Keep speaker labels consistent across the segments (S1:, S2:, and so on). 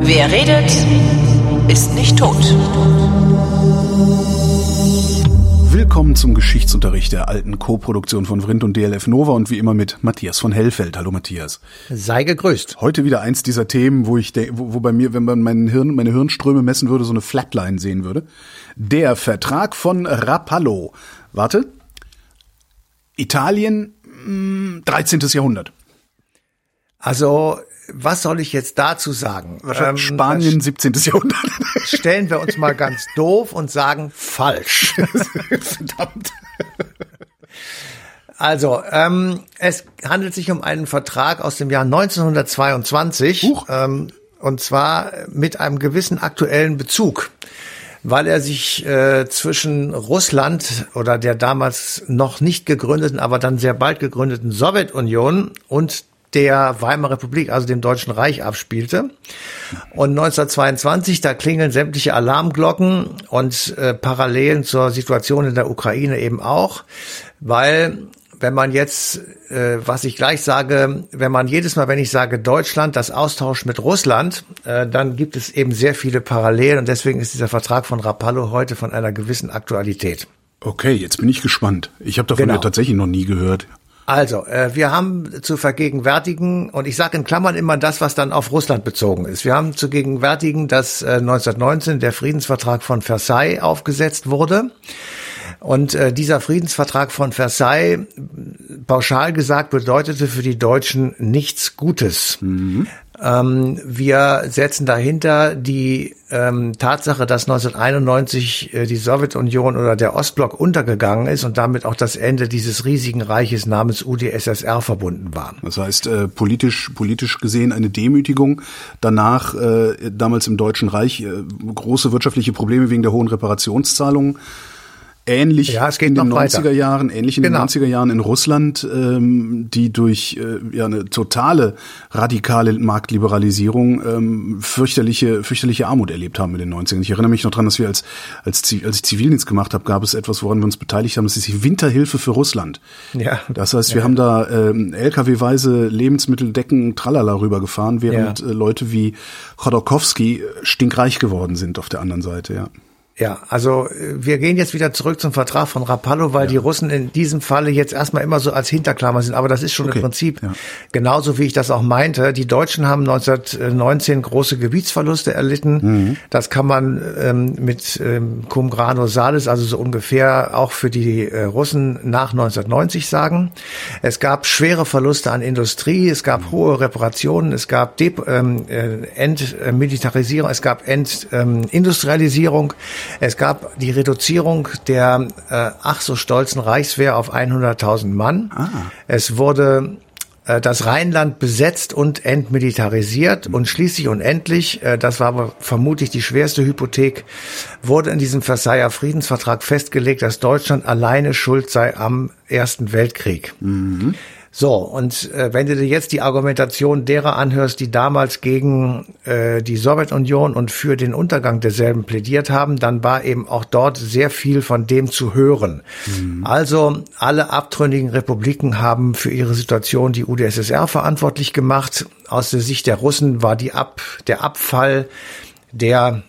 S1: Wer redet, ist nicht tot.
S2: Willkommen zum Geschichtsunterricht der alten Co-Produktion von Vrindt und DLF Nova und wie immer mit Matthias von Hellfeld. Hallo Matthias.
S3: Sei gegrüßt.
S2: Heute wieder eins dieser Themen, wo ich wo, wo bei mir, wenn man meinen Hirn, meine Hirnströme messen würde, so eine Flatline sehen würde. Der Vertrag von Rapallo. Warte. Italien, 13. Hm, Jahrhundert.
S3: Also was soll ich jetzt dazu sagen?
S2: Ähm, Spanien, 17. Jahrhundert.
S3: Stellen wir uns mal ganz doof und sagen falsch. Verdammt. Also, ähm, es handelt sich um einen Vertrag aus dem Jahr 1922. Huch. Ähm, und zwar mit einem gewissen aktuellen Bezug weil er sich äh, zwischen Russland oder der damals noch nicht gegründeten, aber dann sehr bald gegründeten Sowjetunion und der Weimarer Republik, also dem Deutschen Reich, abspielte. Und 1922, da klingeln sämtliche Alarmglocken und äh, Parallelen zur Situation in der Ukraine eben auch, weil wenn man jetzt, äh, was ich gleich sage, wenn man jedes Mal, wenn ich sage Deutschland, das austauscht mit Russland, äh, dann gibt es eben sehr viele Parallelen und deswegen ist dieser Vertrag von Rapallo heute von einer gewissen Aktualität.
S2: Okay, jetzt bin ich gespannt. Ich habe davon genau. ja tatsächlich noch nie gehört.
S3: Also, äh, wir haben zu vergegenwärtigen, und ich sage in Klammern immer das, was dann auf Russland bezogen ist. Wir haben zu gegenwärtigen, dass äh, 1919 der Friedensvertrag von Versailles aufgesetzt wurde. Und äh, dieser Friedensvertrag von Versailles, pauschal gesagt, bedeutete für die Deutschen nichts Gutes. Mhm. Ähm, wir setzen dahinter die ähm, Tatsache, dass 1991 äh, die Sowjetunion oder der Ostblock untergegangen ist und damit auch das Ende dieses riesigen Reiches namens UdSSR verbunden war.
S2: Das heißt, äh, politisch, politisch gesehen eine Demütigung. Danach, äh, damals im Deutschen Reich, äh, große wirtschaftliche Probleme wegen der hohen Reparationszahlungen ähnlich ja, in den 90er weiter. Jahren, ähnlich in genau. den 90er Jahren in Russland, ähm, die durch äh, ja eine totale radikale Marktliberalisierung ähm, fürchterliche fürchterliche Armut erlebt haben in den 90ern. Ich erinnere mich noch dran, dass wir als als, als ich Zivildienst gemacht habe, gab es etwas, woran wir uns beteiligt haben, das ist die Winterhilfe für Russland. Ja. Das heißt, wir ja. haben da ähm, LKW-weise Lebensmitteldecken tralala rübergefahren, während ja. äh, Leute wie Chodorkowski stinkreich geworden sind auf der anderen Seite, ja.
S3: Ja, also äh, wir gehen jetzt wieder zurück zum Vertrag von Rapallo, weil ja. die Russen in diesem Falle jetzt erstmal immer so als Hinterklammer sind. Aber das ist schon okay. im Prinzip ja. genauso, wie ich das auch meinte. Die Deutschen haben 1919 große Gebietsverluste erlitten. Mhm. Das kann man ähm, mit ähm, Cum grano salis, also so ungefähr auch für die äh, Russen nach 1990 sagen. Es gab schwere Verluste an Industrie, es gab mhm. hohe Reparationen, es gab De ähm, äh, Entmilitarisierung, es gab Entindustrialisierung. Es gab die Reduzierung der äh, ach so stolzen Reichswehr auf 100.000 Mann. Ah. Es wurde äh, das Rheinland besetzt und entmilitarisiert und schließlich und endlich, äh, das war aber vermutlich die schwerste Hypothek, wurde in diesem Versailler Friedensvertrag festgelegt, dass Deutschland alleine schuld sei am Ersten Weltkrieg. Mhm. So, und äh, wenn du dir jetzt die Argumentation derer anhörst, die damals gegen äh, die Sowjetunion und für den Untergang derselben plädiert haben, dann war eben auch dort sehr viel von dem zu hören. Mhm. Also alle abtrünnigen Republiken haben für ihre Situation die UdSSR verantwortlich gemacht. Aus der Sicht der Russen war die Ab, der Abfall der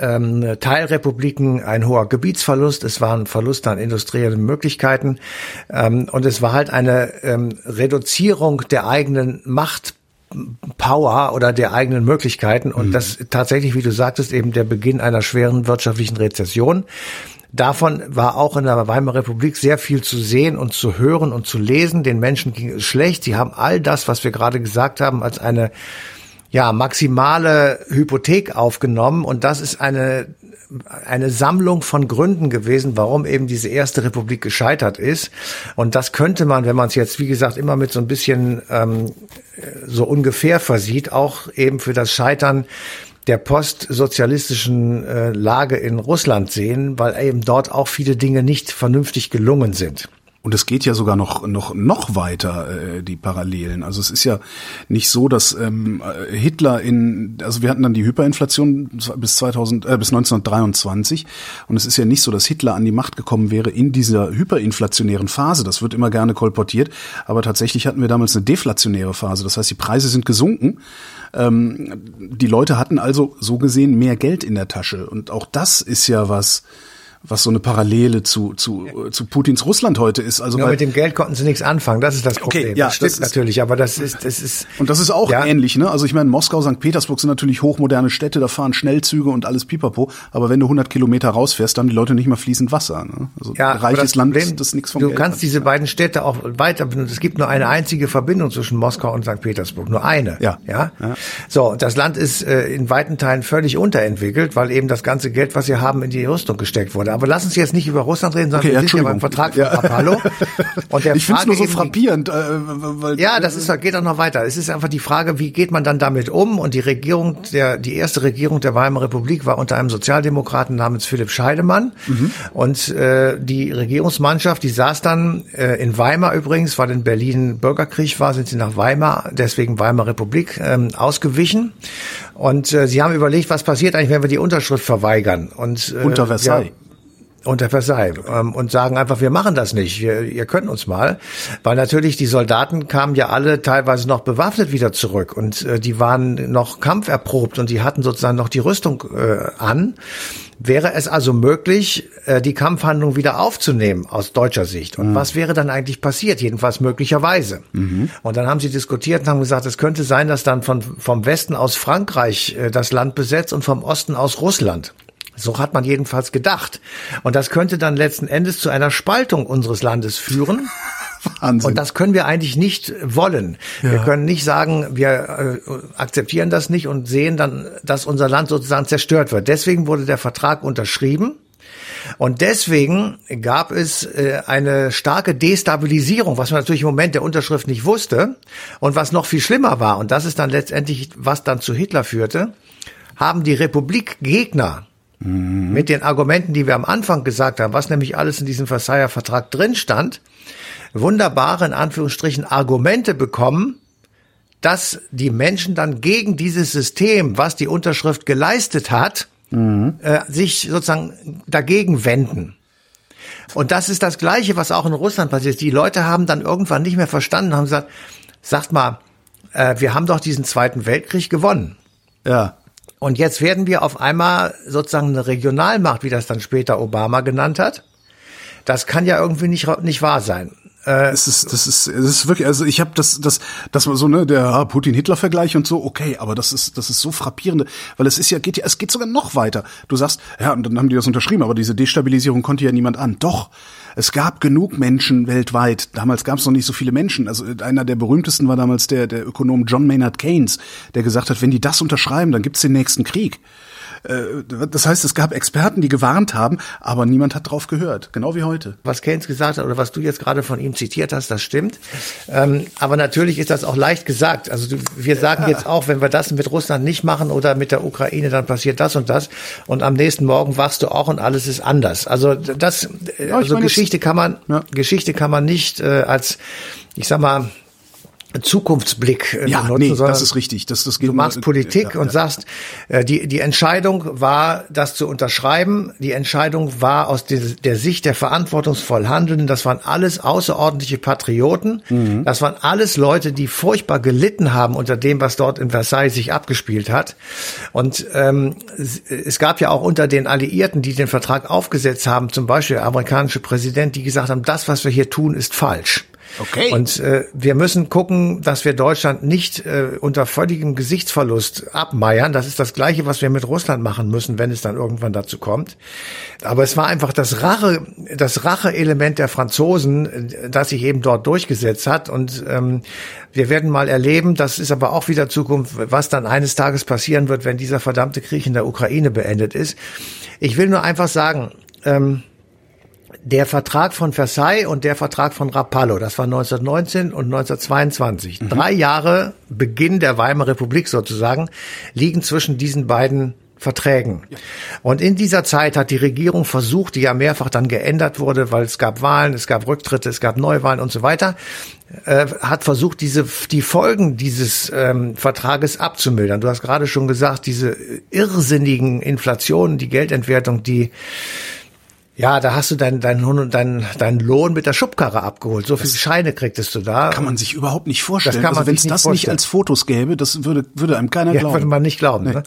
S3: ähm, Teilrepubliken ein hoher Gebietsverlust, es war ein Verlust an industriellen Möglichkeiten ähm, und es war halt eine ähm, Reduzierung der eigenen Macht Power oder der eigenen Möglichkeiten und mhm. das tatsächlich, wie du sagtest, eben der Beginn einer schweren wirtschaftlichen Rezession. Davon war auch in der Weimarer Republik sehr viel zu sehen und zu hören und zu lesen. Den Menschen ging es schlecht. Sie haben all das, was wir gerade gesagt haben, als eine ja, maximale Hypothek aufgenommen und das ist eine eine Sammlung von Gründen gewesen, warum eben diese erste Republik gescheitert ist. Und das könnte man, wenn man es jetzt, wie gesagt, immer mit so ein bisschen ähm, so ungefähr versieht, auch eben für das Scheitern der postsozialistischen äh, Lage in Russland sehen, weil eben dort auch viele Dinge nicht vernünftig gelungen sind.
S2: Und es geht ja sogar noch noch noch weiter äh, die Parallelen. Also es ist ja nicht so, dass ähm, Hitler in also wir hatten dann die Hyperinflation bis 2000 äh, bis 1923 und es ist ja nicht so, dass Hitler an die Macht gekommen wäre in dieser hyperinflationären Phase. Das wird immer gerne kolportiert, aber tatsächlich hatten wir damals eine deflationäre Phase. Das heißt, die Preise sind gesunken. Ähm, die Leute hatten also so gesehen mehr Geld in der Tasche und auch das ist ja was was so eine Parallele zu, zu, zu Putins Russland heute ist. Also
S3: ja, mit dem Geld konnten sie nichts anfangen, das ist das Problem. Okay, ja, das stimmt das natürlich, aber das ist, das ist.
S2: Und das ist auch ja. ähnlich, ne? Also ich meine, Moskau, St. Petersburg sind natürlich hochmoderne Städte, da fahren Schnellzüge und alles pipapo, aber wenn du 100 Kilometer rausfährst, dann haben die Leute nicht mal fließend Wasser. Ne?
S3: Also ja, reiches Land, Problem, das nichts vom Du Geld kannst hat. diese beiden Städte auch weiter, es gibt nur eine einzige Verbindung zwischen Moskau und St. Petersburg, nur eine. Ja. Ja. ja. So, das Land ist äh, in weiten Teilen völlig unterentwickelt, weil eben das ganze Geld, was sie haben, in die Rüstung gesteckt wurde. Aber lass uns jetzt nicht über Russland reden, sondern okay, wir sind ja beim Vertrag von ja. Rapallo.
S2: Und der ich finde es nur so frappierend. Äh,
S3: weil, ja, das ist, geht auch noch weiter. Es ist einfach die Frage, wie geht man dann damit um? Und die Regierung, der, die erste Regierung der Weimarer Republik war unter einem Sozialdemokraten namens Philipp Scheidemann. Mhm. Und äh, die Regierungsmannschaft, die saß dann äh, in Weimar übrigens, weil in Berlin Bürgerkrieg war, sind sie nach Weimar, deswegen Weimarer Republik, ähm, ausgewichen. Und äh, sie haben überlegt, was passiert eigentlich, wenn wir die Unterschrift verweigern. Und,
S2: äh, Unter Versailles. Ja,
S3: unter Versailles ähm, und sagen einfach, wir machen das nicht, wir, ihr könnt uns mal, weil natürlich die Soldaten kamen ja alle teilweise noch bewaffnet wieder zurück und äh, die waren noch kampferprobt und die hatten sozusagen noch die Rüstung äh, an. Wäre es also möglich, äh, die Kampfhandlung wieder aufzunehmen aus deutscher Sicht? Und mhm. was wäre dann eigentlich passiert? Jedenfalls möglicherweise. Mhm. Und dann haben sie diskutiert und haben gesagt, es könnte sein, dass dann von, vom Westen aus Frankreich äh, das Land besetzt und vom Osten aus Russland. So hat man jedenfalls gedacht. Und das könnte dann letzten Endes zu einer Spaltung unseres Landes führen. Wahnsinn. Und das können wir eigentlich nicht wollen. Ja. Wir können nicht sagen, wir äh, akzeptieren das nicht und sehen dann, dass unser Land sozusagen zerstört wird. Deswegen wurde der Vertrag unterschrieben. Und deswegen gab es äh, eine starke Destabilisierung, was man natürlich im Moment der Unterschrift nicht wusste. Und was noch viel schlimmer war, und das ist dann letztendlich, was dann zu Hitler führte, haben die Republikgegner Mhm. Mit den Argumenten, die wir am Anfang gesagt haben, was nämlich alles in diesem Versailler Vertrag drin stand, wunderbare, in Anführungsstrichen, Argumente bekommen, dass die Menschen dann gegen dieses System, was die Unterschrift geleistet hat, mhm. äh, sich sozusagen dagegen wenden. Und das ist das Gleiche, was auch in Russland passiert. Die Leute haben dann irgendwann nicht mehr verstanden, haben gesagt, sagt mal, äh, wir haben doch diesen Zweiten Weltkrieg gewonnen. Ja. Und jetzt werden wir auf einmal sozusagen eine Regionalmacht, wie das dann später Obama genannt hat. Das kann ja irgendwie nicht, nicht wahr sein.
S2: Äh, es ist, das ist, es ist wirklich, also ich habe das, das, das war so ne, der Putin-Hitler-Vergleich und so, okay, aber das ist, das ist so frappierende, weil es ist ja, geht ja, es geht sogar noch weiter. Du sagst, ja, und dann haben die das unterschrieben, aber diese Destabilisierung konnte ja niemand an. Doch, es gab genug Menschen weltweit. Damals gab es noch nicht so viele Menschen. Also einer der berühmtesten war damals der, der Ökonom John Maynard Keynes, der gesagt hat, wenn die das unterschreiben, dann gibt's den nächsten Krieg. Äh, das heißt, es gab Experten, die gewarnt haben, aber niemand hat drauf gehört, genau wie heute.
S3: Was Keynes gesagt hat oder was du jetzt gerade von ihm zitiert hast, das stimmt. Ähm, aber natürlich ist das auch leicht gesagt. Also wir sagen jetzt auch, wenn wir das mit Russland nicht machen oder mit der Ukraine, dann passiert das und das. Und am nächsten Morgen wachst du auch und alles ist anders. Also das, ja, also meine, Geschichte kann man, ja. Geschichte kann man nicht äh, als, ich sag mal, Zukunftsblick
S2: äh, ja, benutzen, nee, das ist richtig. Das, das
S3: geht du machst Politik ja, und ja. sagst, äh, die, die Entscheidung war, das zu unterschreiben. Die Entscheidung war aus der, der Sicht der verantwortungsvoll Handelnden. Das waren alles außerordentliche Patrioten. Mhm. Das waren alles Leute, die furchtbar gelitten haben unter dem, was dort in Versailles sich abgespielt hat. Und ähm, es gab ja auch unter den Alliierten, die den Vertrag aufgesetzt haben, zum Beispiel der amerikanische Präsident, die gesagt haben, das, was wir hier tun, ist falsch. Okay. Und äh, wir müssen gucken, dass wir Deutschland nicht äh, unter völligem Gesichtsverlust abmeiern. Das ist das Gleiche, was wir mit Russland machen müssen, wenn es dann irgendwann dazu kommt. Aber es war einfach das Rache, das Rache-Element der Franzosen, das sich eben dort durchgesetzt hat. Und ähm, wir werden mal erleben, das ist aber auch wieder Zukunft, was dann eines Tages passieren wird, wenn dieser verdammte Krieg in der Ukraine beendet ist. Ich will nur einfach sagen, ähm, der Vertrag von Versailles und der Vertrag von Rapallo, das war 1919 und 1922. Mhm. Drei Jahre Beginn der Weimarer Republik sozusagen liegen zwischen diesen beiden Verträgen. Ja. Und in dieser Zeit hat die Regierung versucht, die ja mehrfach dann geändert wurde, weil es gab Wahlen, es gab Rücktritte, es gab Neuwahlen und so weiter, äh, hat versucht, diese die Folgen dieses ähm, Vertrages abzumildern. Du hast gerade schon gesagt, diese irrsinnigen Inflationen, die Geldentwertung, die ja, da hast du deinen dein, dein, dein Lohn mit der Schubkarre abgeholt. So viele Scheine kriegtest du da.
S2: Kann man sich überhaupt nicht vorstellen. Das kann man also wenn es das vorstellen. nicht als Fotos gäbe, das würde, würde einem keiner ja, glauben.
S3: Würde man nicht glauben. Nee. Ne?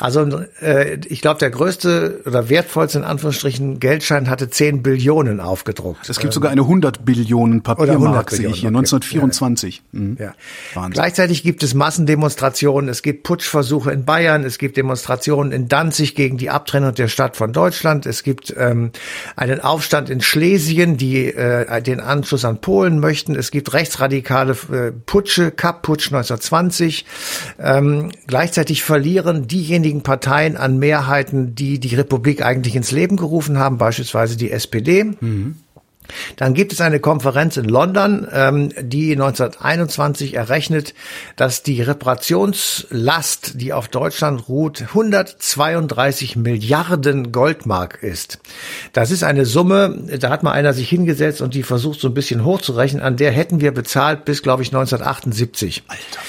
S3: Also äh, ich glaube, der größte oder wertvollste in Anführungsstrichen Geldschein hatte 10 Billionen aufgedruckt.
S2: Es gibt ähm, sogar eine 100 Billionen Papiermark, sehe ich hier, okay. 1924.
S3: Ja, mhm. ja. Wahnsinn. Gleichzeitig gibt es Massendemonstrationen, es gibt Putschversuche in Bayern, es gibt Demonstrationen in Danzig gegen die Abtrennung der Stadt von Deutschland, es gibt ähm, einen Aufstand in Schlesien, die äh, den Anschluss an Polen möchten. Es gibt rechtsradikale äh, Putsche, Kapp-Putsch 1920. Ähm, gleichzeitig verlieren diejenigen Parteien an Mehrheiten, die die Republik eigentlich ins Leben gerufen haben, beispielsweise die SPD. Mhm. Dann gibt es eine Konferenz in London, ähm, die 1921 errechnet, dass die Reparationslast, die auf Deutschland ruht, 132 Milliarden Goldmark ist. Das ist eine Summe, da hat mal einer sich hingesetzt und die versucht so ein bisschen hochzurechnen, an der hätten wir bezahlt bis, glaube ich, 1978. Alter.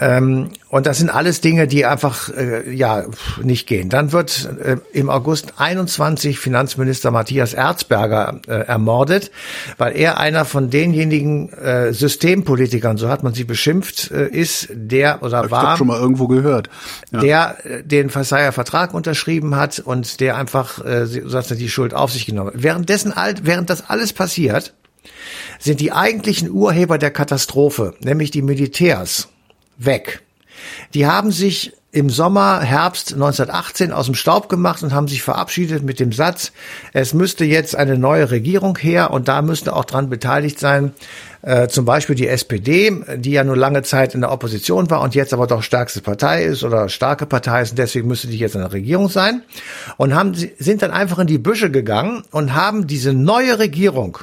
S3: Ähm, und das sind alles Dinge, die einfach äh, ja nicht gehen. Dann wird äh, im August 21 Finanzminister Matthias Erzberger äh, ermordet, weil er einer von denjenigen äh, Systempolitikern, so hat man sie beschimpft, äh, ist, der oder
S2: Hab
S3: war
S2: ich schon mal irgendwo gehört,
S3: ja. der äh, den Versailler Vertrag unterschrieben hat und der einfach sozusagen die Schuld auf sich genommen hat. Währenddessen alt, während das alles passiert, sind die eigentlichen Urheber der Katastrophe, nämlich die Militärs weg. Die haben sich im Sommer, Herbst 1918 aus dem Staub gemacht und haben sich verabschiedet mit dem Satz, es müsste jetzt eine neue Regierung her und da müsste auch dran beteiligt sein, äh, zum Beispiel die SPD, die ja nur lange Zeit in der Opposition war und jetzt aber doch stärkste Partei ist oder starke Partei ist und deswegen müsste die jetzt in der Regierung sein und haben, sind dann einfach in die Büsche gegangen und haben diese neue Regierung,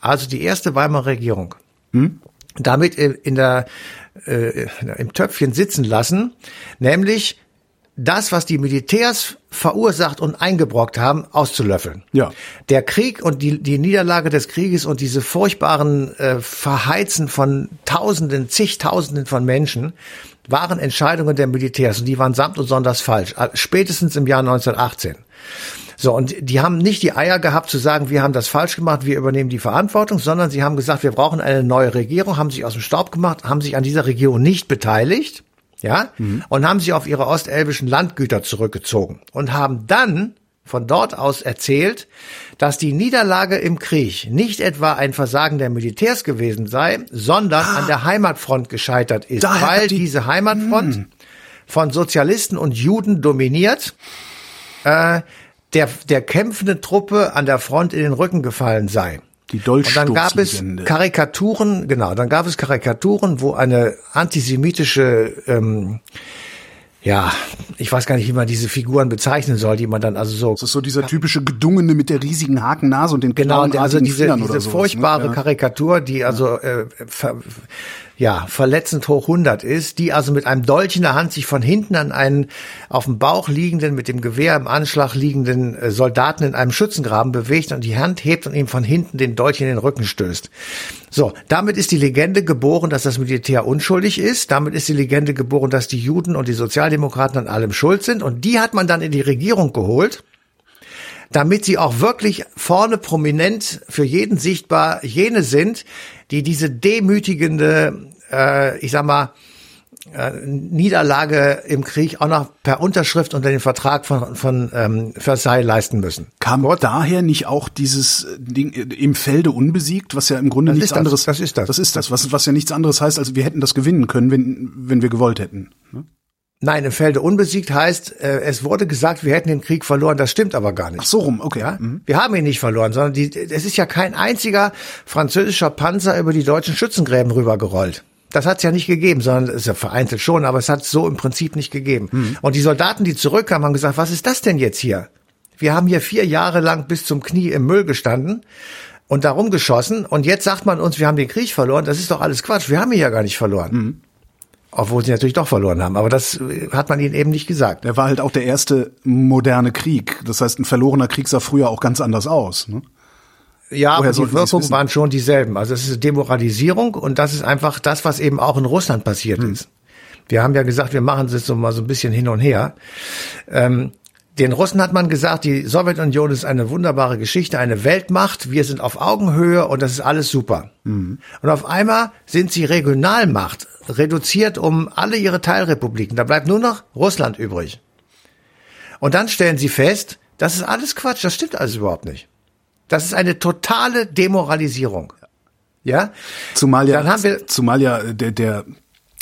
S3: also die erste Weimarer Regierung, hm? Damit in der äh, im Töpfchen sitzen lassen, nämlich das, was die Militärs verursacht und eingebrockt haben, auszulöffeln. Ja. Der Krieg und die, die Niederlage des Krieges und diese furchtbaren äh, Verheizen von Tausenden, zigtausenden von Menschen waren Entscheidungen der Militärs und die waren samt und sonders falsch. Spätestens im Jahr 1918. So, und die haben nicht die Eier gehabt zu sagen, wir haben das falsch gemacht, wir übernehmen die Verantwortung, sondern sie haben gesagt, wir brauchen eine neue Regierung, haben sich aus dem Staub gemacht, haben sich an dieser Regierung nicht beteiligt, ja, mhm. und haben sich auf ihre ostelbischen Landgüter zurückgezogen und haben dann von dort aus erzählt, dass die Niederlage im Krieg nicht etwa ein Versagen der Militärs gewesen sei, sondern ah, an der Heimatfront gescheitert ist, weil die, diese Heimatfront mh. von Sozialisten und Juden dominiert, äh, der, der kämpfenden Truppe an der Front in den Rücken gefallen sei.
S2: Die Und
S3: dann gab es Karikaturen, genau, dann gab es Karikaturen, wo eine antisemitische ähm, ja, ich weiß gar nicht, wie man diese Figuren bezeichnen soll, die man dann also so.
S2: Das ist so dieser typische Gedungene mit der riesigen Hakennase und den
S3: Genau, also diese, diese furchtbare ne? Karikatur, die also äh, ver, ja, verletzend hoch 100 ist, die also mit einem Dolch in der Hand sich von hinten an einen auf dem Bauch liegenden, mit dem Gewehr im Anschlag liegenden äh, Soldaten in einem Schützengraben bewegt und die Hand hebt und ihm von hinten den Dolch in den Rücken stößt. So, damit ist die Legende geboren, dass das Militär unschuldig ist. Damit ist die Legende geboren, dass die Juden und die Sozialdemokraten an allem schuld sind. Und die hat man dann in die Regierung geholt damit sie auch wirklich vorne prominent für jeden sichtbar jene sind, die diese demütigende, äh, ich sag mal, äh, Niederlage im Krieg auch noch per Unterschrift unter den Vertrag von, von ähm, Versailles leisten müssen.
S2: Kam Gott. daher nicht auch dieses Ding äh, im Felde unbesiegt, was ja im Grunde das nichts anderes
S3: das, das ist das.
S2: Das ist das, was, was ja nichts anderes heißt, als wir hätten das gewinnen können, wenn, wenn wir gewollt hätten. Ne?
S3: Nein, im Felde unbesiegt heißt, äh, es wurde gesagt, wir hätten den Krieg verloren. Das stimmt aber gar nicht.
S2: Ach so rum, okay.
S3: Ja? Mhm. Wir haben ihn nicht verloren, sondern die, es ist ja kein einziger französischer Panzer über die deutschen Schützengräben rübergerollt. Das hat es ja nicht gegeben, sondern es ist ja vereinzelt schon, aber es hat so im Prinzip nicht gegeben. Mhm. Und die Soldaten, die zurückkamen, haben gesagt, was ist das denn jetzt hier? Wir haben hier vier Jahre lang bis zum Knie im Müll gestanden und darum geschossen und jetzt sagt man uns, wir haben den Krieg verloren. Das ist doch alles Quatsch. Wir haben ihn ja gar nicht verloren. Mhm. Obwohl sie natürlich doch verloren haben. Aber das äh, hat man ihnen eben nicht gesagt.
S2: Er war halt auch der erste moderne Krieg. Das heißt, ein verlorener Krieg sah früher auch ganz anders aus. Ne?
S3: Ja, Woher aber die Wirkungen waren schon dieselben. Also es ist Demoralisierung und das ist einfach das, was eben auch in Russland passiert hm. ist. Wir haben ja gesagt, wir machen es jetzt so mal so ein bisschen hin und her. Ähm, den Russen hat man gesagt, die Sowjetunion ist eine wunderbare Geschichte, eine Weltmacht, wir sind auf Augenhöhe und das ist alles super. Mhm. Und auf einmal sind sie Regionalmacht, reduziert um alle ihre Teilrepubliken. Da bleibt nur noch Russland übrig. Und dann stellen sie fest, das ist alles Quatsch, das stimmt alles überhaupt nicht. Das ist eine totale Demoralisierung. Ja?
S2: Zumal ja, zumal ja der, der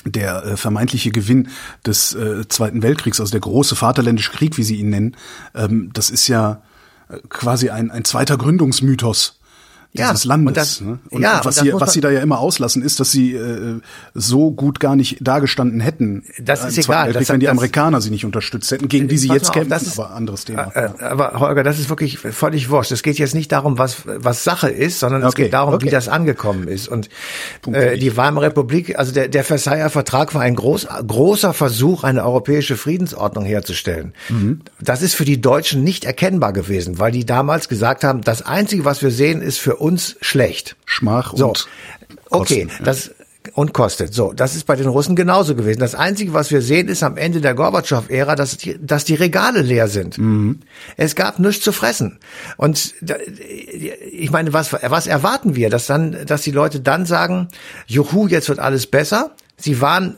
S2: der äh, vermeintliche Gewinn des äh, Zweiten Weltkriegs, also der große Vaterländische Krieg, wie sie ihn nennen, ähm, das ist ja äh, quasi ein, ein zweiter Gründungsmythos dieses ja, Landes. Und, das, ne? und, ja, und was, und sie, was sie da ja immer auslassen, ist, dass sie äh, so gut gar nicht dagestanden hätten.
S3: Das ist egal.
S2: Das, wenn die Amerikaner sie nicht unterstützt hätten, gegen die sie jetzt kämpfen. Das ist, aber anderes Thema.
S3: Äh. Aber Holger, das ist wirklich völlig wurscht. Es geht jetzt nicht darum, was, was Sache ist, sondern es okay, geht darum, okay. wie das angekommen ist. Und äh, die Weimarer Republik, also der, der Versailler Vertrag war ein groß, großer Versuch, eine europäische Friedensordnung herzustellen. Mhm. Das ist für die Deutschen nicht erkennbar gewesen, weil die damals gesagt haben, das Einzige, was wir sehen, ist für uns schlecht.
S2: Schmach
S3: so. und Okay, Kosten, das und kostet. So, das ist bei den Russen genauso gewesen. Das Einzige, was wir sehen, ist am Ende der Gorbatschow-Ära, dass die, dass die Regale leer sind. Mhm. Es gab nichts zu fressen. Und ich meine, was, was erwarten wir? Dass dann, dass die Leute dann sagen, juhu, jetzt wird alles besser. Sie waren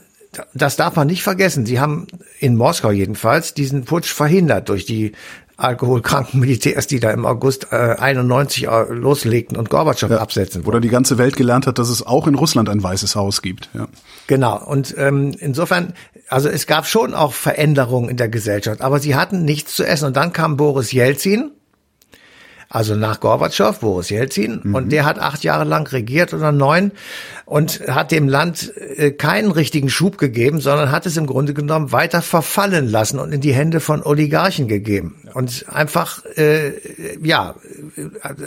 S3: das darf man nicht vergessen. Sie haben in Moskau jedenfalls diesen Putsch verhindert durch die alkoholkranken Militärs, die da im August äh, 91 äh, loslegten und Gorbatschow ja, absetzen
S2: wollten. Oder die ganze Welt gelernt hat, dass es auch in Russland ein weißes Haus gibt. Ja.
S3: Genau. Und ähm, insofern, also es gab schon auch Veränderungen in der Gesellschaft, aber sie hatten nichts zu essen. Und dann kam Boris Jelzin, also nach Gorbatschow, Boris Jelzin, mhm. und der hat acht Jahre lang regiert oder neun und hat dem Land äh, keinen richtigen Schub gegeben, sondern hat es im Grunde genommen weiter verfallen lassen und in die Hände von Oligarchen gegeben. Und einfach, äh, ja,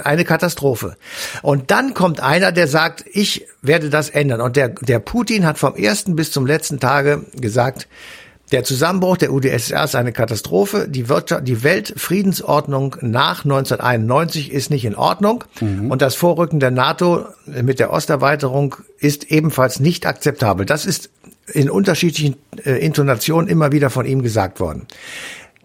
S3: eine Katastrophe. Und dann kommt einer, der sagt, ich werde das ändern. Und der, der Putin hat vom ersten bis zum letzten Tage gesagt, der Zusammenbruch der UdSSR ist eine Katastrophe. Die, Wirtschaft, die Weltfriedensordnung nach 1991 ist nicht in Ordnung. Mhm. Und das Vorrücken der NATO mit der Osterweiterung ist ebenfalls nicht akzeptabel. Das ist in unterschiedlichen äh, Intonationen immer wieder von ihm gesagt worden.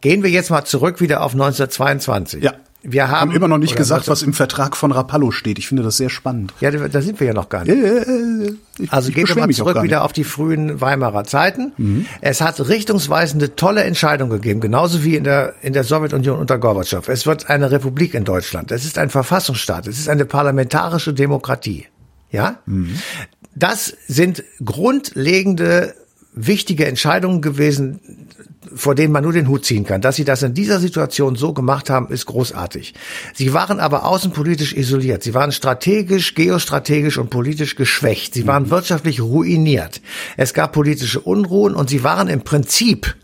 S3: Gehen wir jetzt mal zurück wieder auf 1922.
S2: Ja. Wir haben, haben immer noch nicht gesagt, was im Vertrag von Rapallo steht. Ich finde das sehr spannend.
S3: Ja, da sind wir ja noch gar nicht. Äh, ich, also gehen wir mal zurück wieder auf die frühen Weimarer Zeiten. Mhm. Es hat richtungsweisende tolle Entscheidungen gegeben, genauso wie in der, in der Sowjetunion unter Gorbatschow. Es wird eine Republik in Deutschland. Es ist ein Verfassungsstaat. Es ist eine parlamentarische Demokratie. Ja? Mhm. Das sind grundlegende wichtige Entscheidungen gewesen, vor denen man nur den Hut ziehen kann. Dass sie das in dieser Situation so gemacht haben, ist großartig. Sie waren aber außenpolitisch isoliert. Sie waren strategisch, geostrategisch und politisch geschwächt. Sie waren mhm. wirtschaftlich ruiniert. Es gab politische Unruhen und sie waren im Prinzip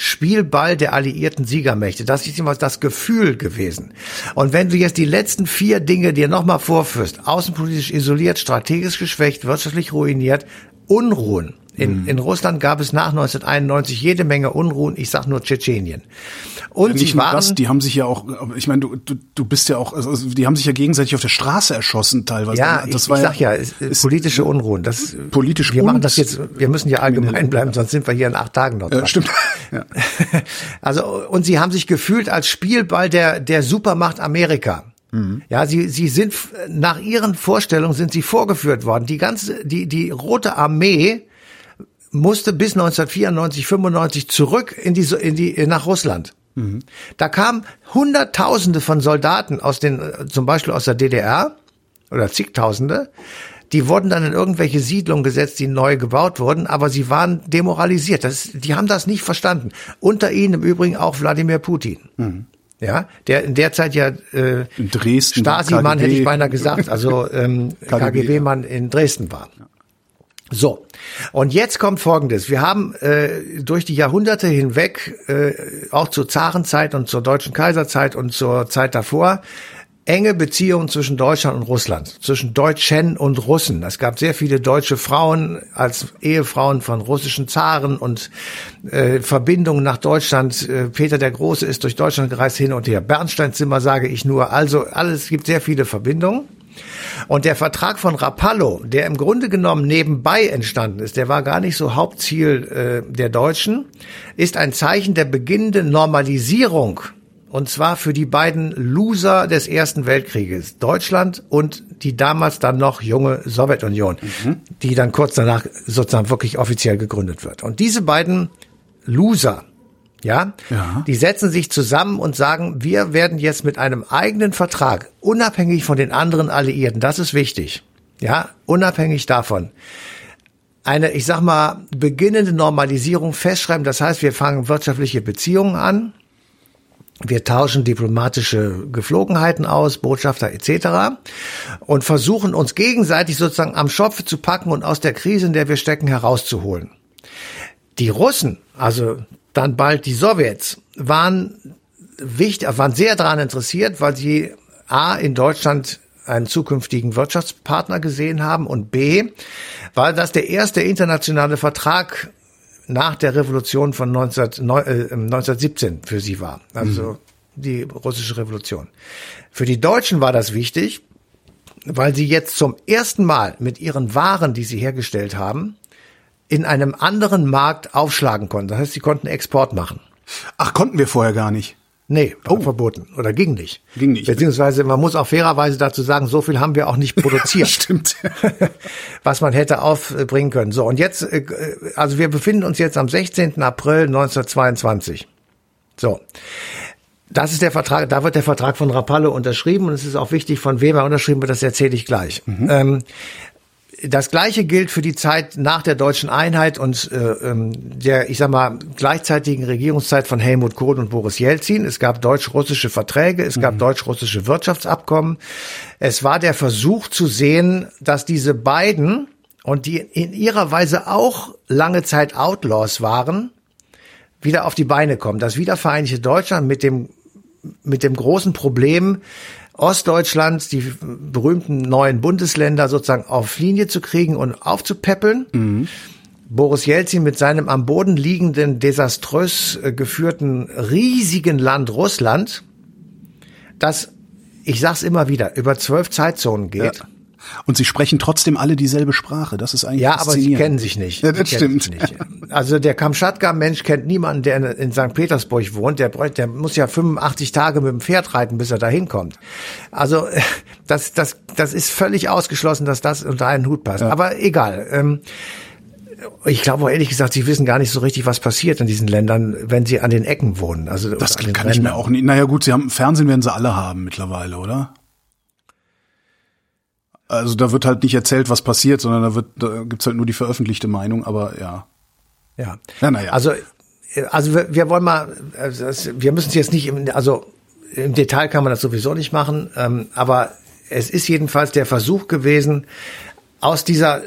S3: Spielball der alliierten Siegermächte. Das ist immer das Gefühl gewesen. Und wenn du jetzt die letzten vier Dinge dir nochmal vorführst, außenpolitisch isoliert, strategisch geschwächt, wirtschaftlich ruiniert, Unruhen, in, mhm. in Russland gab es nach 1991 jede Menge Unruhen. Ich sag nur Tschetschenien.
S2: Und ja, nicht waren, das, die haben sich ja auch, ich meine, du, du, du bist ja auch, also die haben sich ja gegenseitig auf der Straße erschossen teilweise.
S3: Ja, das ich, war ich sag ja, ist, ist, politische Unruhen. Das,
S2: politisch
S3: Wir machen das jetzt, wir müssen ja allgemein bleiben, sonst sind wir hier in acht Tagen noch
S2: dran. Ja, stimmt. Ja.
S3: Also, und sie haben sich gefühlt als Spielball der, der Supermacht Amerika. Mhm. Ja, sie, sie sind, nach ihren Vorstellungen sind sie vorgeführt worden. Die ganze, die, die Rote Armee musste bis 1994, 95 zurück in die, in die, nach Russland. Mhm. Da kamen Hunderttausende von Soldaten aus den, zum Beispiel aus der DDR oder zigtausende. Die wurden dann in irgendwelche Siedlungen gesetzt, die neu gebaut wurden, aber sie waren demoralisiert. Das, die haben das nicht verstanden. Unter ihnen im Übrigen auch Wladimir Putin. Mhm. Ja, der in der Zeit ja äh, Stasi-Mann hätte ich beinahe gesagt, also ähm, KGB-Mann in Dresden war. So, und jetzt kommt Folgendes. Wir haben äh, durch die Jahrhunderte hinweg, äh, auch zur Zarenzeit und zur deutschen Kaiserzeit und zur Zeit davor, enge Beziehungen zwischen Deutschland und Russland, zwischen Deutschen und Russen. Es gab sehr viele deutsche Frauen als Ehefrauen von russischen Zaren und äh, Verbindungen nach Deutschland. Äh, Peter der Große ist durch Deutschland gereist hin und her. Bernsteinzimmer sage ich nur. Also alles gibt sehr viele Verbindungen. Und der Vertrag von Rapallo, der im Grunde genommen nebenbei entstanden ist, der war gar nicht so Hauptziel äh, der Deutschen, ist ein Zeichen der beginnenden Normalisierung und zwar für die beiden Loser des Ersten Weltkrieges, Deutschland und die damals dann noch junge Sowjetunion, mhm. die dann kurz danach sozusagen wirklich offiziell gegründet wird. Und diese beiden Loser, ja, ja, die setzen sich zusammen und sagen, wir werden jetzt mit einem eigenen Vertrag, unabhängig von den anderen Alliierten, das ist wichtig, ja, unabhängig davon, eine, ich sag mal, beginnende Normalisierung festschreiben. Das heißt, wir fangen wirtschaftliche Beziehungen an, wir tauschen diplomatische Geflogenheiten aus, Botschafter etc. und versuchen uns gegenseitig sozusagen am Schopf zu packen und aus der Krise, in der wir stecken, herauszuholen. Die Russen, also dann bald die Sowjets, waren wichtig, waren sehr daran interessiert, weil sie A in Deutschland einen zukünftigen Wirtschaftspartner gesehen haben und B, weil das der erste internationale Vertrag nach der Revolution von 19, äh, 1917 für sie war. Also mhm. die russische Revolution. Für die Deutschen war das wichtig, weil sie jetzt zum ersten Mal mit ihren Waren, die sie hergestellt haben, in einem anderen Markt aufschlagen konnten. Das heißt, sie konnten Export machen.
S2: Ach, konnten wir vorher gar nicht.
S3: Nee, war oh. verboten. Oder ging nicht.
S2: Ging nicht.
S3: Beziehungsweise, man muss auch fairerweise dazu sagen, so viel haben wir auch nicht produziert.
S2: Stimmt.
S3: Was man hätte aufbringen können. So, und jetzt, äh, also wir befinden uns jetzt am 16. April 1922. So. Das ist der Vertrag, da wird der Vertrag von Rapallo unterschrieben und es ist auch wichtig, von wem er unterschrieben wird, das erzähle ich gleich. Mhm. Ähm, das Gleiche gilt für die Zeit nach der deutschen Einheit und äh, ähm, der, ich sag mal, gleichzeitigen Regierungszeit von Helmut Kohl und Boris Jelzin. Es gab deutsch-russische Verträge, es gab mhm. deutsch-russische Wirtschaftsabkommen. Es war der Versuch zu sehen, dass diese beiden und die in ihrer Weise auch lange Zeit Outlaws waren, wieder auf die Beine kommen. Das wiedervereinigte Deutschland mit dem mit dem großen Problem, Ostdeutschland, die berühmten neuen Bundesländer sozusagen auf Linie zu kriegen und aufzupäppeln. Mhm. Boris Jelzin mit seinem am Boden liegenden, desaströs äh, geführten riesigen Land Russland, das, ich sag's immer wieder, über zwölf Zeitzonen geht. Ja.
S2: Und sie sprechen trotzdem alle dieselbe Sprache. Das ist eigentlich
S3: Ja, aber sie kennen sich nicht.
S2: Ja, das stimmt.
S3: Also der Kamtschatka-Mensch kennt niemanden, der in, St. Petersburg wohnt. Der, der muss ja 85 Tage mit dem Pferd reiten, bis er dahin kommt. Also das, das, das ist völlig ausgeschlossen, dass das unter einen Hut passt. Ja. Aber egal. Ähm, ich glaube ehrlich gesagt, sie wissen gar nicht so richtig, was passiert in diesen Ländern, wenn sie an den Ecken wohnen. Also
S2: das kann ich mir auch nicht. Naja gut, sie haben Fernsehen werden sie alle haben mittlerweile, oder? Also da wird halt nicht erzählt, was passiert, sondern da wird, da gibt's halt nur die veröffentlichte Meinung, aber ja.
S3: Ja. Ja, naja. Also, also wir, wir wollen mal, also wir müssen es jetzt nicht im, also im Detail kann man das sowieso nicht machen, ähm, aber es ist jedenfalls der Versuch gewesen, aus dieser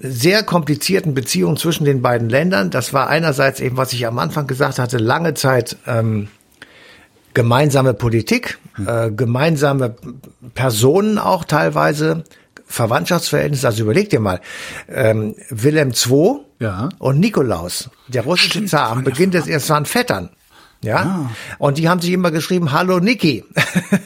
S3: sehr komplizierten Beziehung zwischen den beiden Ländern, das war einerseits eben, was ich am Anfang gesagt hatte, lange Zeit ähm, gemeinsame Politik, hm. äh, gemeinsame Personen auch teilweise, Verwandtschaftsverhältnisse. Also überleg dir mal, ähm, Wilhelm II ja. und Nikolaus, der russische Stimmt, Zar, am Beginn des ersten waren Vettern. Ja. Ah. Und die haben sich immer geschrieben, hallo Niki.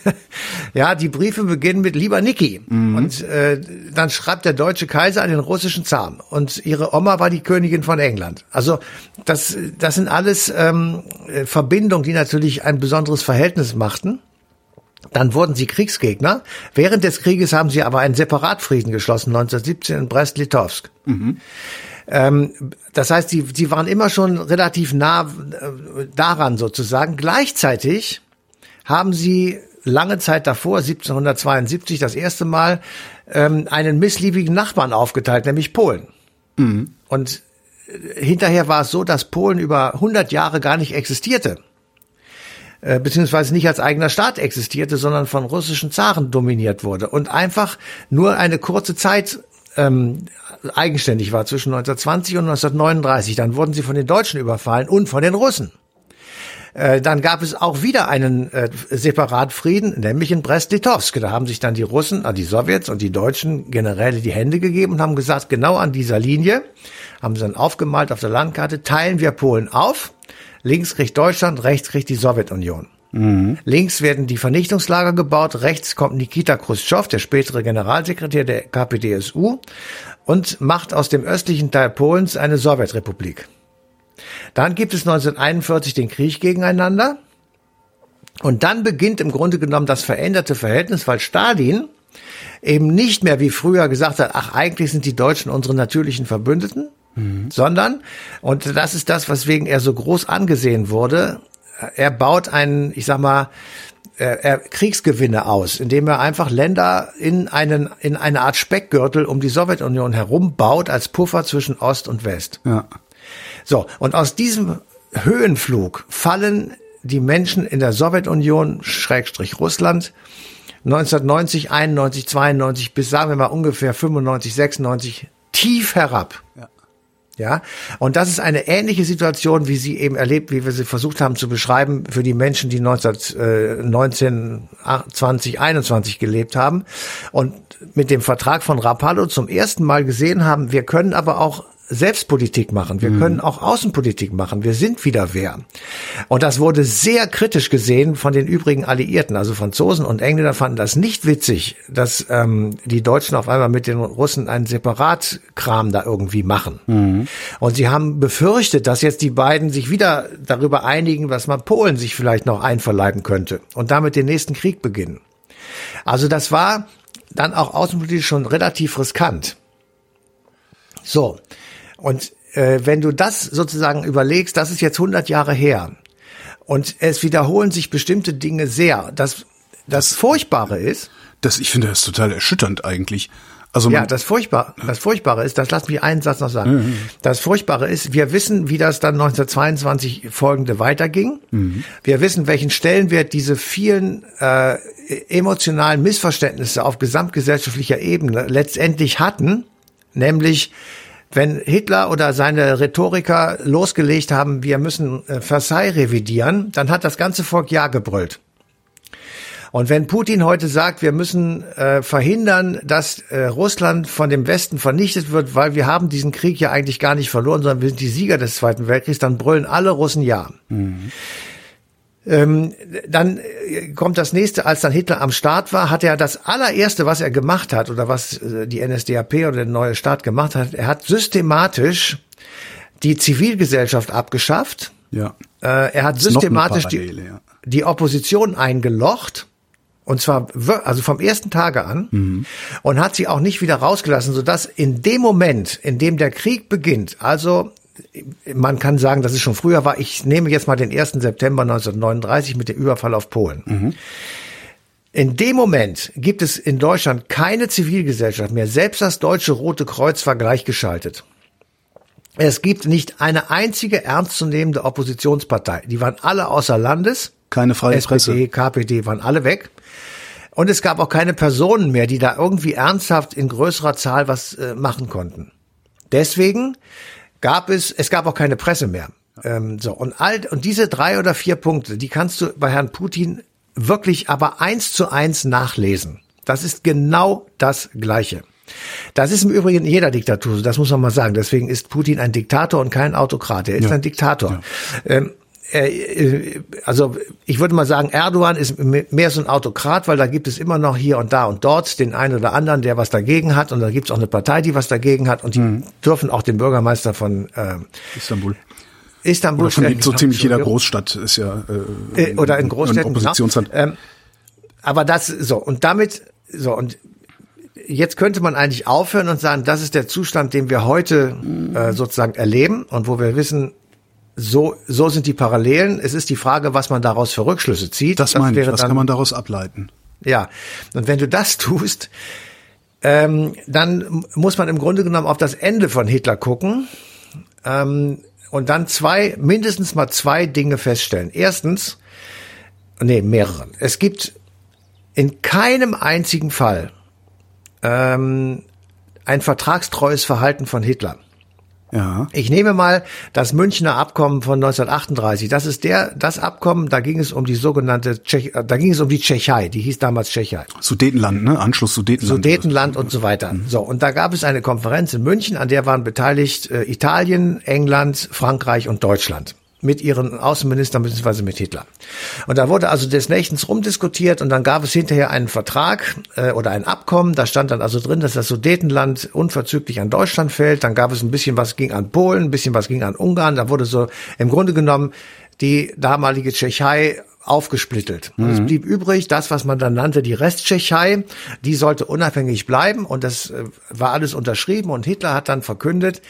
S3: ja, die Briefe beginnen mit lieber Niki. Mhm. Und äh, dann schreibt der deutsche Kaiser an den russischen Zar. Und ihre Oma war die Königin von England. Also das, das sind alles ähm, Verbindungen, die natürlich ein besonderes Verhältnis machten. Dann wurden sie Kriegsgegner. Während des Krieges haben sie aber einen Separatfrieden geschlossen, 1917 in Brest-Litovsk. Mhm. Ähm, das heißt, sie, sie waren immer schon relativ nah äh, daran sozusagen. Gleichzeitig haben sie lange Zeit davor, 1772 das erste Mal, ähm, einen missliebigen Nachbarn aufgeteilt, nämlich Polen. Mhm. Und äh, hinterher war es so, dass Polen über 100 Jahre gar nicht existierte äh, beziehungsweise nicht als eigener Staat existierte, sondern von russischen Zaren dominiert wurde und einfach nur eine kurze Zeit ähm, eigenständig war zwischen 1920 und 1939. Dann wurden sie von den Deutschen überfallen und von den Russen. Äh, dann gab es auch wieder einen äh, Separatfrieden, nämlich in Brest-Litovsk. Da haben sich dann die Russen, äh, die Sowjets und die Deutschen Generäle die Hände gegeben und haben gesagt, genau an dieser Linie, haben sie dann aufgemalt auf der Landkarte, teilen wir Polen auf. Links kriegt Deutschland, rechts kriegt die Sowjetunion. Mhm. Links werden die Vernichtungslager gebaut, rechts kommt Nikita Khrushchev, der spätere Generalsekretär der KPDSU, und macht aus dem östlichen Teil Polens eine Sowjetrepublik. Dann gibt es 1941 den Krieg gegeneinander. Und dann beginnt im Grunde genommen das veränderte Verhältnis, weil Stalin eben nicht mehr wie früher gesagt hat, ach, eigentlich sind die Deutschen unsere natürlichen Verbündeten, mhm. sondern, und das ist das, weswegen er so groß angesehen wurde, er baut einen, ich sag mal, er Kriegsgewinne aus, indem er einfach Länder in einen in eine Art Speckgürtel um die Sowjetunion herum baut als Puffer zwischen Ost und West. Ja. So und aus diesem Höhenflug fallen die Menschen in der Sowjetunion Schrägstrich Russland 1990, 91, 92 bis sagen wir mal ungefähr 95, 96 tief herab. Ja. Ja, und das ist eine ähnliche Situation, wie sie eben erlebt, wie wir sie versucht haben zu beschreiben für die Menschen, die 1919, 20, 21 gelebt haben und mit dem Vertrag von Rapallo zum ersten Mal gesehen haben, wir können aber auch Selbstpolitik machen. Wir mhm. können auch Außenpolitik machen. Wir sind wieder wer. Und das wurde sehr kritisch gesehen von den übrigen Alliierten. Also Franzosen und Engländer fanden das nicht witzig, dass ähm, die Deutschen auf einmal mit den Russen einen Separatkram da irgendwie machen. Mhm. Und sie haben befürchtet, dass jetzt die beiden sich wieder darüber einigen, was man Polen sich vielleicht noch einverleiben könnte und damit den nächsten Krieg beginnen. Also das war dann auch außenpolitisch schon relativ riskant. So. Und äh, wenn du das sozusagen überlegst, das ist jetzt 100 Jahre her und es wiederholen sich bestimmte Dinge sehr. Das, das Furchtbare ist.
S2: Das, ich finde das total erschütternd eigentlich.
S3: Also ja, das Furchtbare, das Furchtbare ist, das lass mich einen Satz noch sagen. Mhm. Das Furchtbare ist, wir wissen, wie das dann 1922 folgende weiterging. Mhm. Wir wissen, welchen Stellenwert diese vielen äh, emotionalen Missverständnisse auf gesamtgesellschaftlicher Ebene letztendlich hatten, nämlich wenn Hitler oder seine Rhetoriker losgelegt haben, wir müssen äh, Versailles revidieren, dann hat das ganze Volk Ja gebrüllt. Und wenn Putin heute sagt, wir müssen äh, verhindern, dass äh, Russland von dem Westen vernichtet wird, weil wir haben diesen Krieg ja eigentlich gar nicht verloren, sondern wir sind die Sieger des Zweiten Weltkriegs, dann brüllen alle Russen ja. Mhm. Ähm, dann äh, kommt das nächste, als dann Hitler am Start war, hat er das allererste, was er gemacht hat oder was äh, die NSDAP oder der neue Staat gemacht hat, er hat systematisch die Zivilgesellschaft abgeschafft. Ja. Äh, er hat systematisch die, ja. die Opposition eingelocht. Und zwar also vom ersten Tage an mhm. und hat sie auch nicht wieder rausgelassen, sodass in dem Moment, in dem der Krieg beginnt, also man kann sagen, dass es schon früher war. Ich nehme jetzt mal den 1. September 1939 mit dem Überfall auf Polen. Mhm. In dem Moment gibt es in Deutschland keine Zivilgesellschaft mehr. Selbst das Deutsche Rote Kreuz war gleichgeschaltet. Es gibt nicht eine einzige ernstzunehmende Oppositionspartei. Die waren alle außer Landes.
S2: Keine freie SPD, Presse.
S3: KPD waren alle weg. Und es gab auch keine Personen mehr, die da irgendwie ernsthaft in größerer Zahl was äh, machen konnten. Deswegen gab es, es gab auch keine Presse mehr. Ähm, so, und all, und diese drei oder vier Punkte, die kannst du bei Herrn Putin wirklich aber eins zu eins nachlesen. Das ist genau das Gleiche. Das ist im Übrigen in jeder Diktatur das muss man mal sagen. Deswegen ist Putin ein Diktator und kein Autokrat. Er ist ja. ein Diktator. Ja. Ähm, äh, also ich würde mal sagen, Erdogan ist mehr so ein Autokrat, weil da gibt es immer noch hier und da und dort den einen oder anderen, der was dagegen hat und da gibt es auch eine Partei, die was dagegen hat und die mhm. dürfen auch den Bürgermeister von äh,
S2: Istanbul
S3: Istanbul
S2: oder von so ziemlich jeder Großstadt ist ja
S3: äh, äh oder in Großstädten
S2: Oppositionsland.
S3: Genau. Ähm, aber das so und damit so und jetzt könnte man eigentlich aufhören und sagen, das ist der Zustand, den wir heute äh, sozusagen erleben und wo wir wissen, so, so sind die Parallelen. Es ist die Frage, was man daraus für Rückschlüsse zieht.
S2: Das, das meine ich. Was dann, kann man daraus ableiten?
S3: Ja. Und wenn du das tust, ähm, dann muss man im Grunde genommen auf das Ende von Hitler gucken ähm, und dann zwei, mindestens mal zwei Dinge feststellen. Erstens, nee, mehrere. Es gibt in keinem einzigen Fall ähm, ein vertragstreues Verhalten von Hitler. Ja. Ich nehme mal das Münchner Abkommen von 1938. Das ist der, das Abkommen, da ging es um die sogenannte Tschech, da ging es um die Tschechei, die hieß damals Tschechei.
S2: Sudetenland, ne? Anschluss Sudetenland.
S3: Sudetenland und so weiter. Mhm. So. Und da gab es eine Konferenz in München, an der waren beteiligt äh, Italien, England, Frankreich und Deutschland mit ihren Außenministern bzw. mit Hitler. Und da wurde also des Nächtens rumdiskutiert und dann gab es hinterher einen Vertrag äh, oder ein Abkommen. Da stand dann also drin, dass das Sudetenland unverzüglich an Deutschland fällt. Dann gab es ein bisschen was ging an Polen, ein bisschen was ging an Ungarn. Da wurde so im Grunde genommen die damalige Tschechei aufgesplittelt. Mhm. es blieb übrig, das, was man dann nannte, die Resttschechei, die sollte unabhängig bleiben und das äh, war alles unterschrieben und Hitler hat dann verkündet,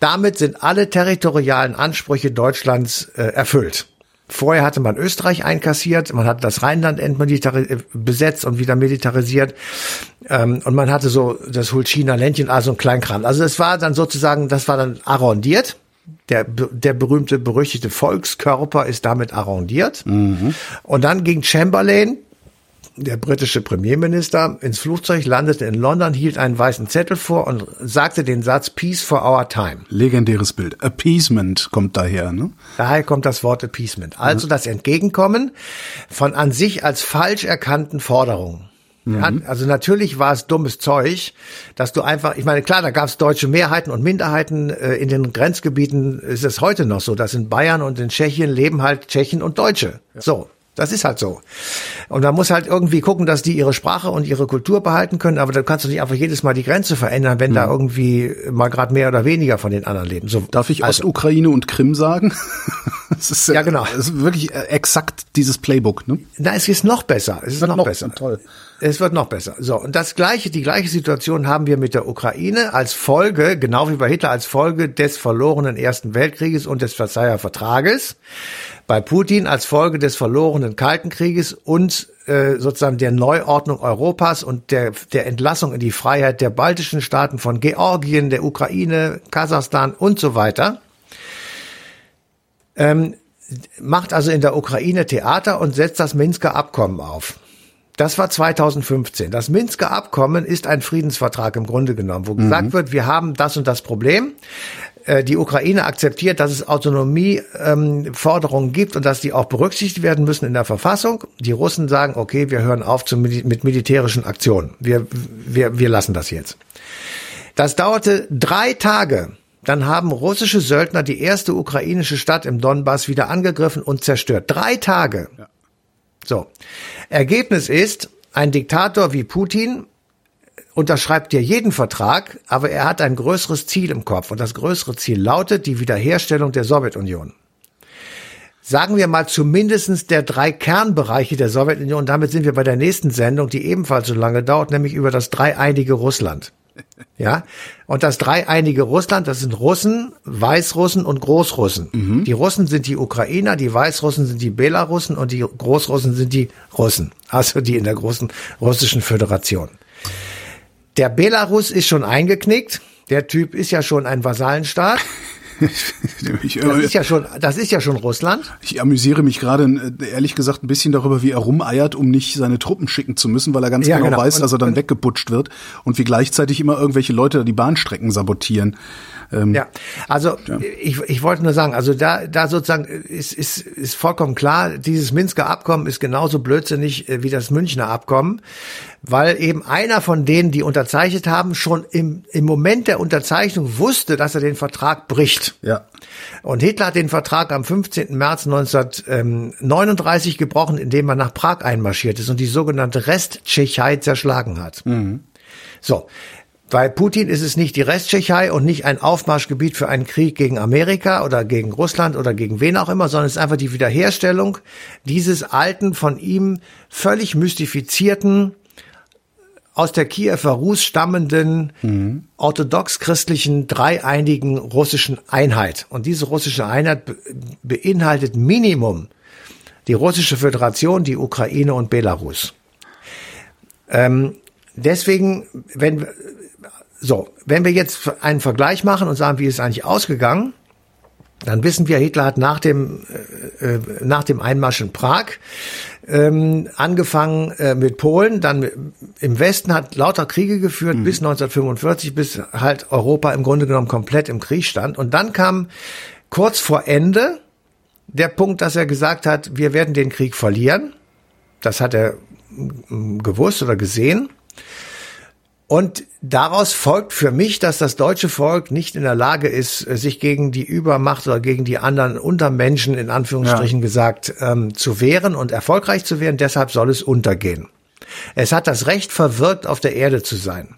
S3: damit sind alle territorialen Ansprüche Deutschlands äh, erfüllt. Vorher hatte man Österreich einkassiert, man hat das Rheinland äh, besetzt und wieder militarisiert ähm, und man hatte so das Hulchiner Ländchen, also ein Kleinkram. Also es war dann sozusagen, das war dann arrondiert. Der, der berühmte, berüchtigte Volkskörper ist damit arrondiert. Mhm. Und dann ging Chamberlain, der britische Premierminister ins Flugzeug, landete in London, hielt einen weißen Zettel vor und sagte den Satz Peace for our time.
S2: Legendäres Bild. Appeasement kommt daher, ne?
S3: Daher kommt das Wort Appeasement. Also das Entgegenkommen von an sich als falsch erkannten Forderungen. Mhm. also natürlich war es dummes Zeug, dass du einfach, ich meine, klar, da gab es deutsche Mehrheiten und Minderheiten. Äh, in den Grenzgebieten ist es heute noch so, dass in Bayern und in Tschechien leben halt Tschechen und Deutsche. Ja. So. Das ist halt so. Und man muss halt irgendwie gucken, dass die ihre Sprache und ihre Kultur behalten können, aber dann kannst du nicht einfach jedes Mal die Grenze verändern, wenn mhm. da irgendwie mal gerade mehr oder weniger von den anderen leben.
S2: So, Darf ich also. Ostukraine und Krim sagen?
S3: das ist, ja, genau.
S2: Das ist wirklich äh, exakt dieses Playbook, ne?
S3: Na, es ist noch besser. Es ist noch, noch besser.
S2: Toll.
S3: Es wird noch besser. So, und das gleiche, die gleiche Situation haben wir mit der Ukraine als Folge, genau wie bei Hitler, als Folge des verlorenen Ersten Weltkrieges und des Versailler Vertrages bei Putin als Folge des verlorenen Kalten Krieges und äh, sozusagen der Neuordnung Europas und der, der Entlassung in die Freiheit der baltischen Staaten von Georgien, der Ukraine, Kasachstan und so weiter. Ähm, macht also in der Ukraine Theater und setzt das Minsker Abkommen auf. Das war 2015. Das Minsker Abkommen ist ein Friedensvertrag im Grunde genommen, wo mhm. gesagt wird, wir haben das und das Problem. Äh, die Ukraine akzeptiert, dass es Autonomieforderungen ähm, gibt und dass die auch berücksichtigt werden müssen in der Verfassung. Die Russen sagen, okay, wir hören auf zu, mit militärischen Aktionen. Wir, wir, wir lassen das jetzt. Das dauerte drei Tage. Dann haben russische Söldner die erste ukrainische Stadt im Donbass wieder angegriffen und zerstört. Drei Tage. Ja. So. Ergebnis ist, ein Diktator wie Putin unterschreibt ja jeden Vertrag, aber er hat ein größeres Ziel im Kopf. Und das größere Ziel lautet die Wiederherstellung der Sowjetunion. Sagen wir mal zumindestens der drei Kernbereiche der Sowjetunion. Damit sind wir bei der nächsten Sendung, die ebenfalls so lange dauert, nämlich über das dreieinige Russland. Ja, und das dreieinige Russland, das sind Russen, Weißrussen und Großrussen. Mhm. Die Russen sind die Ukrainer, die Weißrussen sind die Belarussen und die Großrussen sind die Russen, also die in der großen russischen Föderation. Der Belarus ist schon eingeknickt. Der Typ ist ja schon ein Vasallenstaat. das ist ja schon, das ist ja schon Russland.
S2: Ich amüsiere mich gerade äh, ehrlich gesagt ein bisschen darüber, wie er rumeiert, um nicht seine Truppen schicken zu müssen, weil er ganz ja, genau, genau, weiß, dass er dann weggeputscht wird und wie gleichzeitig immer irgendwelche Leute die Bahnstrecken sabotieren.
S3: Ähm, ja, also ja. Ich, ich wollte nur sagen, also da, da sozusagen ist, ist, ist vollkommen klar, dieses Minsker Abkommen ist genauso blödsinnig äh, wie das Münchner Abkommen, weil eben einer von denen, die unterzeichnet haben, schon im, im Moment der Unterzeichnung wusste, dass er den Vertrag bricht.
S2: Ja.
S3: Und Hitler hat den Vertrag am 15. März 1939 gebrochen, indem er nach Prag einmarschiert ist und die sogenannte Resttschechei zerschlagen hat. Mhm. So, bei Putin ist es nicht die Resttschechei und nicht ein Aufmarschgebiet für einen Krieg gegen Amerika oder gegen Russland oder gegen wen auch immer, sondern es ist einfach die Wiederherstellung dieses alten, von ihm völlig mystifizierten, aus der Kiewer Rus stammenden mhm. orthodox-christlichen dreieinigen russischen Einheit. Und diese russische Einheit beinhaltet Minimum die russische Föderation, die Ukraine und Belarus. Ähm, deswegen, wenn so, wenn wir jetzt einen Vergleich machen und sagen, wie ist es eigentlich ausgegangen, dann wissen wir, Hitler hat nach dem, äh, äh, nach dem Einmarsch in Prag ähm, angefangen äh, mit Polen, dann im Westen hat lauter Kriege geführt mhm. bis 1945, bis halt Europa im Grunde genommen komplett im Krieg stand. Und dann kam kurz vor Ende der Punkt, dass er gesagt hat, wir werden den Krieg verlieren. Das hat er mm, gewusst oder gesehen. Und daraus folgt für mich, dass das deutsche Volk nicht in der Lage ist, sich gegen die Übermacht oder gegen die anderen Untermenschen in Anführungsstrichen ja. gesagt ähm, zu wehren und erfolgreich zu werden. Deshalb soll es untergehen. Es hat das Recht verwirkt, auf der Erde zu sein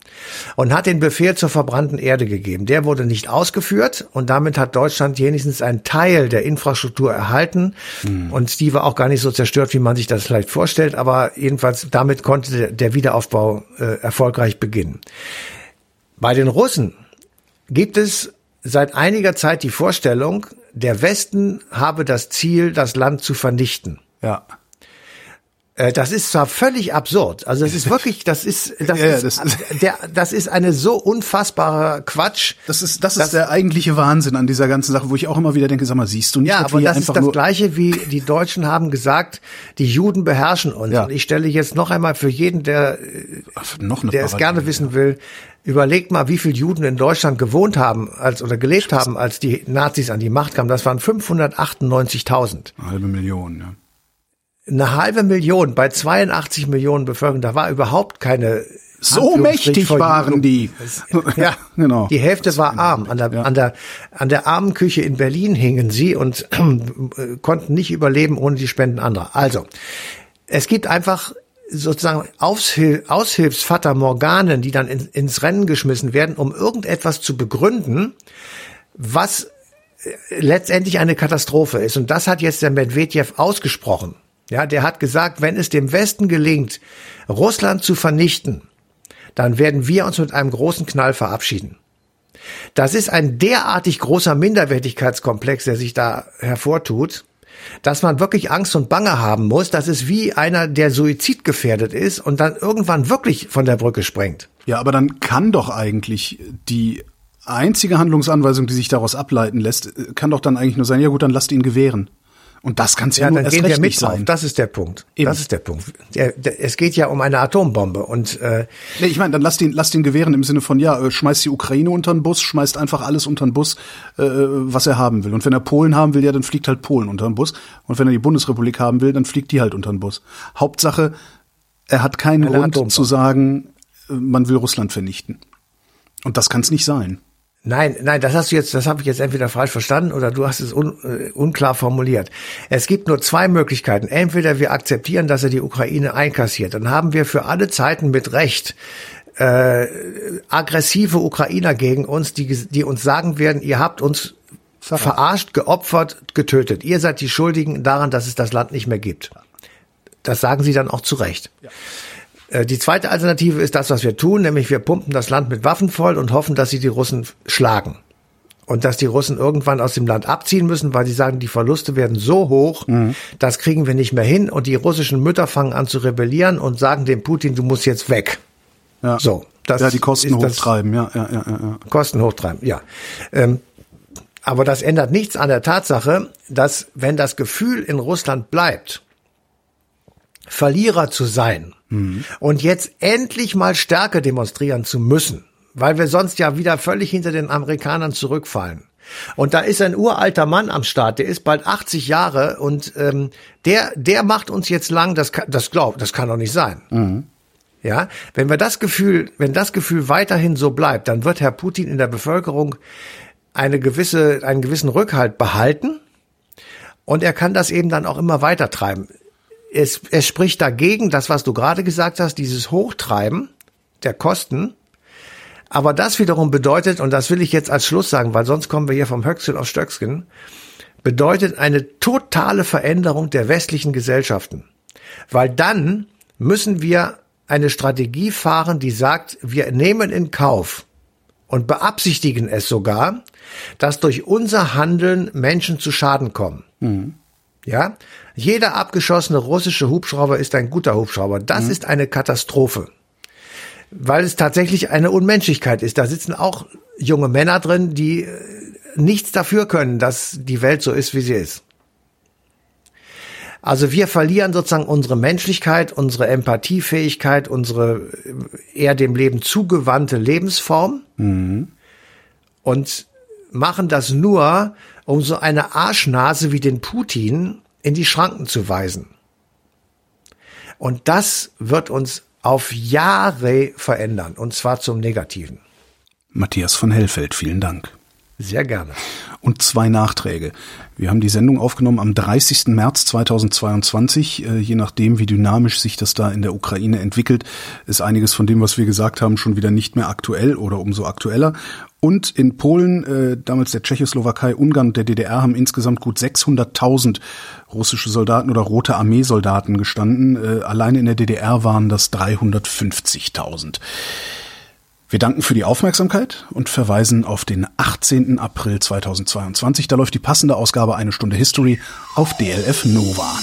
S3: und hat den Befehl zur verbrannten Erde gegeben. Der wurde nicht ausgeführt und damit hat Deutschland wenigstens einen Teil der Infrastruktur erhalten mhm. und die war auch gar nicht so zerstört, wie man sich das vielleicht vorstellt, aber jedenfalls damit konnte der Wiederaufbau äh, erfolgreich beginnen. Bei den Russen gibt es seit einiger Zeit die Vorstellung, der Westen habe das Ziel, das Land zu vernichten.
S2: Ja.
S3: Äh, das ist zwar völlig absurd. Also das ist wirklich, das ist, das, ja, ist, das ist, der, das ist eine so unfassbare Quatsch.
S2: Das ist, das ist der eigentliche Wahnsinn an dieser ganzen Sache, wo ich auch immer wieder denke, sag mal, siehst du nicht?
S3: Ja, aber das ist das Gleiche wie die Deutschen haben gesagt, die Juden beherrschen uns. Ja. Und ich stelle jetzt noch einmal für jeden, der, noch der es gerne wissen will, Überlegt mal, wie viele Juden in Deutschland gewohnt haben als oder gelebt haben, als die Nazis an die Macht kamen. Das waren 598.000.
S2: Eine halbe Million, ja
S3: eine halbe Million bei 82 Millionen Bevölkerung, da war überhaupt keine
S2: so mächtig waren die.
S3: Ja, genau. Die Hälfte war arm. An der, ja. an der, an der armen Küche in Berlin hingen sie und äh, konnten nicht überleben ohne die Spenden anderer. Also, es gibt einfach sozusagen Aushil Aushilfsvater Morganen, die dann in, ins Rennen geschmissen werden, um irgendetwas zu begründen, was äh, letztendlich eine Katastrophe ist. Und das hat jetzt der Medvedev ausgesprochen. Ja, der hat gesagt, wenn es dem Westen gelingt, Russland zu vernichten, dann werden wir uns mit einem großen Knall verabschieden. Das ist ein derartig großer Minderwertigkeitskomplex, der sich da hervortut, dass man wirklich Angst und Bange haben muss. Das ist wie einer, der suizidgefährdet ist und dann irgendwann wirklich von der Brücke sprengt.
S2: Ja, aber dann kann doch eigentlich die einzige Handlungsanweisung, die sich daraus ableiten lässt, kann doch dann eigentlich nur sein, ja gut, dann lasst ihn gewähren. Und das kann es ja, ja nur dann
S3: erst recht nicht sein. Das ist der Punkt. Eben. Das ist der Punkt. Der, der, es geht ja um eine Atombombe und äh,
S2: nee, ich meine, dann lasst ihn, lasst ihn gewähren im Sinne von ja, äh, schmeißt die Ukraine unter den Bus, schmeißt einfach alles unter den Bus, äh, was er haben will. Und wenn er Polen haben will, ja, dann fliegt halt Polen unter den Bus. Und wenn er die Bundesrepublik haben will, dann fliegt die halt unter den Bus. Hauptsache, er hat keinen eine Grund Atombombe. zu sagen, äh, man will Russland vernichten. Und das kann es nicht sein.
S3: Nein, nein, das hast du jetzt, das habe ich jetzt entweder falsch verstanden oder du hast es un, äh, unklar formuliert. Es gibt nur zwei Möglichkeiten. Entweder wir akzeptieren, dass er die Ukraine einkassiert, dann haben wir für alle Zeiten mit Recht äh, aggressive Ukrainer gegen uns, die, die uns sagen werden, ihr habt uns verarscht, geopfert, getötet. Ihr seid die Schuldigen daran, dass es das Land nicht mehr gibt. Das sagen sie dann auch zu Recht. Ja. Äh, die zweite Alternative ist das, was wir tun, nämlich wir pumpen das Land mit Waffen voll und hoffen, dass sie die Russen schlagen. Und dass die Russen irgendwann aus dem Land abziehen müssen, weil sie sagen, die Verluste werden so hoch, mhm. das kriegen wir nicht mehr hin. Und die russischen Mütter fangen an zu rebellieren und sagen dem Putin, du musst jetzt weg.
S2: Ja. So. Das ja, die Kosten hochtreiben, ja, ja, ja, ja.
S3: Kosten hochtreiben, ja. Ähm, aber das ändert nichts an der Tatsache, dass wenn das Gefühl in Russland bleibt, Verlierer zu sein mhm. und jetzt endlich mal Stärke demonstrieren zu müssen, weil wir sonst ja wieder völlig hinter den Amerikanern zurückfallen. Und da ist ein uralter Mann am Start, der ist bald 80 Jahre und ähm, der, der macht uns jetzt lang, das, kann, das glaubt, das kann doch nicht sein. Mhm. Ja, wenn wir das Gefühl, wenn das Gefühl weiterhin so bleibt, dann wird Herr Putin in der Bevölkerung eine gewisse, einen gewissen Rückhalt behalten und er kann das eben dann auch immer weiter treiben es, es spricht dagegen, das, was du gerade gesagt hast, dieses Hochtreiben der Kosten. Aber das wiederum bedeutet, und das will ich jetzt als Schluss sagen, weil sonst kommen wir hier vom Höchstchen auf Stöckskin, bedeutet eine totale Veränderung der westlichen Gesellschaften. Weil dann müssen wir eine Strategie fahren, die sagt, wir nehmen in Kauf und beabsichtigen es sogar, dass durch unser Handeln Menschen zu Schaden kommen. Mhm. Ja, jeder abgeschossene russische Hubschrauber ist ein guter Hubschrauber. Das mhm. ist eine Katastrophe. Weil es tatsächlich eine Unmenschlichkeit ist. Da sitzen auch junge Männer drin, die äh, nichts dafür können, dass die Welt so ist, wie sie ist. Also wir verlieren sozusagen unsere Menschlichkeit, unsere Empathiefähigkeit, unsere eher dem Leben zugewandte Lebensform mhm. und machen das nur, um so eine Arschnase wie den Putin in die Schranken zu weisen. Und das wird uns auf Jahre verändern, und zwar zum Negativen.
S2: Matthias von Hellfeld, vielen Dank.
S3: Sehr gerne.
S2: Und zwei Nachträge. Wir haben die Sendung aufgenommen am 30. März 2022. Äh, je nachdem, wie dynamisch sich das da in der Ukraine entwickelt, ist einiges von dem, was wir gesagt haben, schon wieder nicht mehr aktuell oder umso aktueller. Und in Polen, äh, damals der Tschechoslowakei, Ungarn und der DDR haben insgesamt gut 600.000 russische Soldaten oder Rote Armeesoldaten gestanden. Äh, alleine in der DDR waren das 350.000. Wir danken für die Aufmerksamkeit und verweisen auf den 18. April 2022. Da läuft die passende Ausgabe Eine Stunde History auf DLF Nova.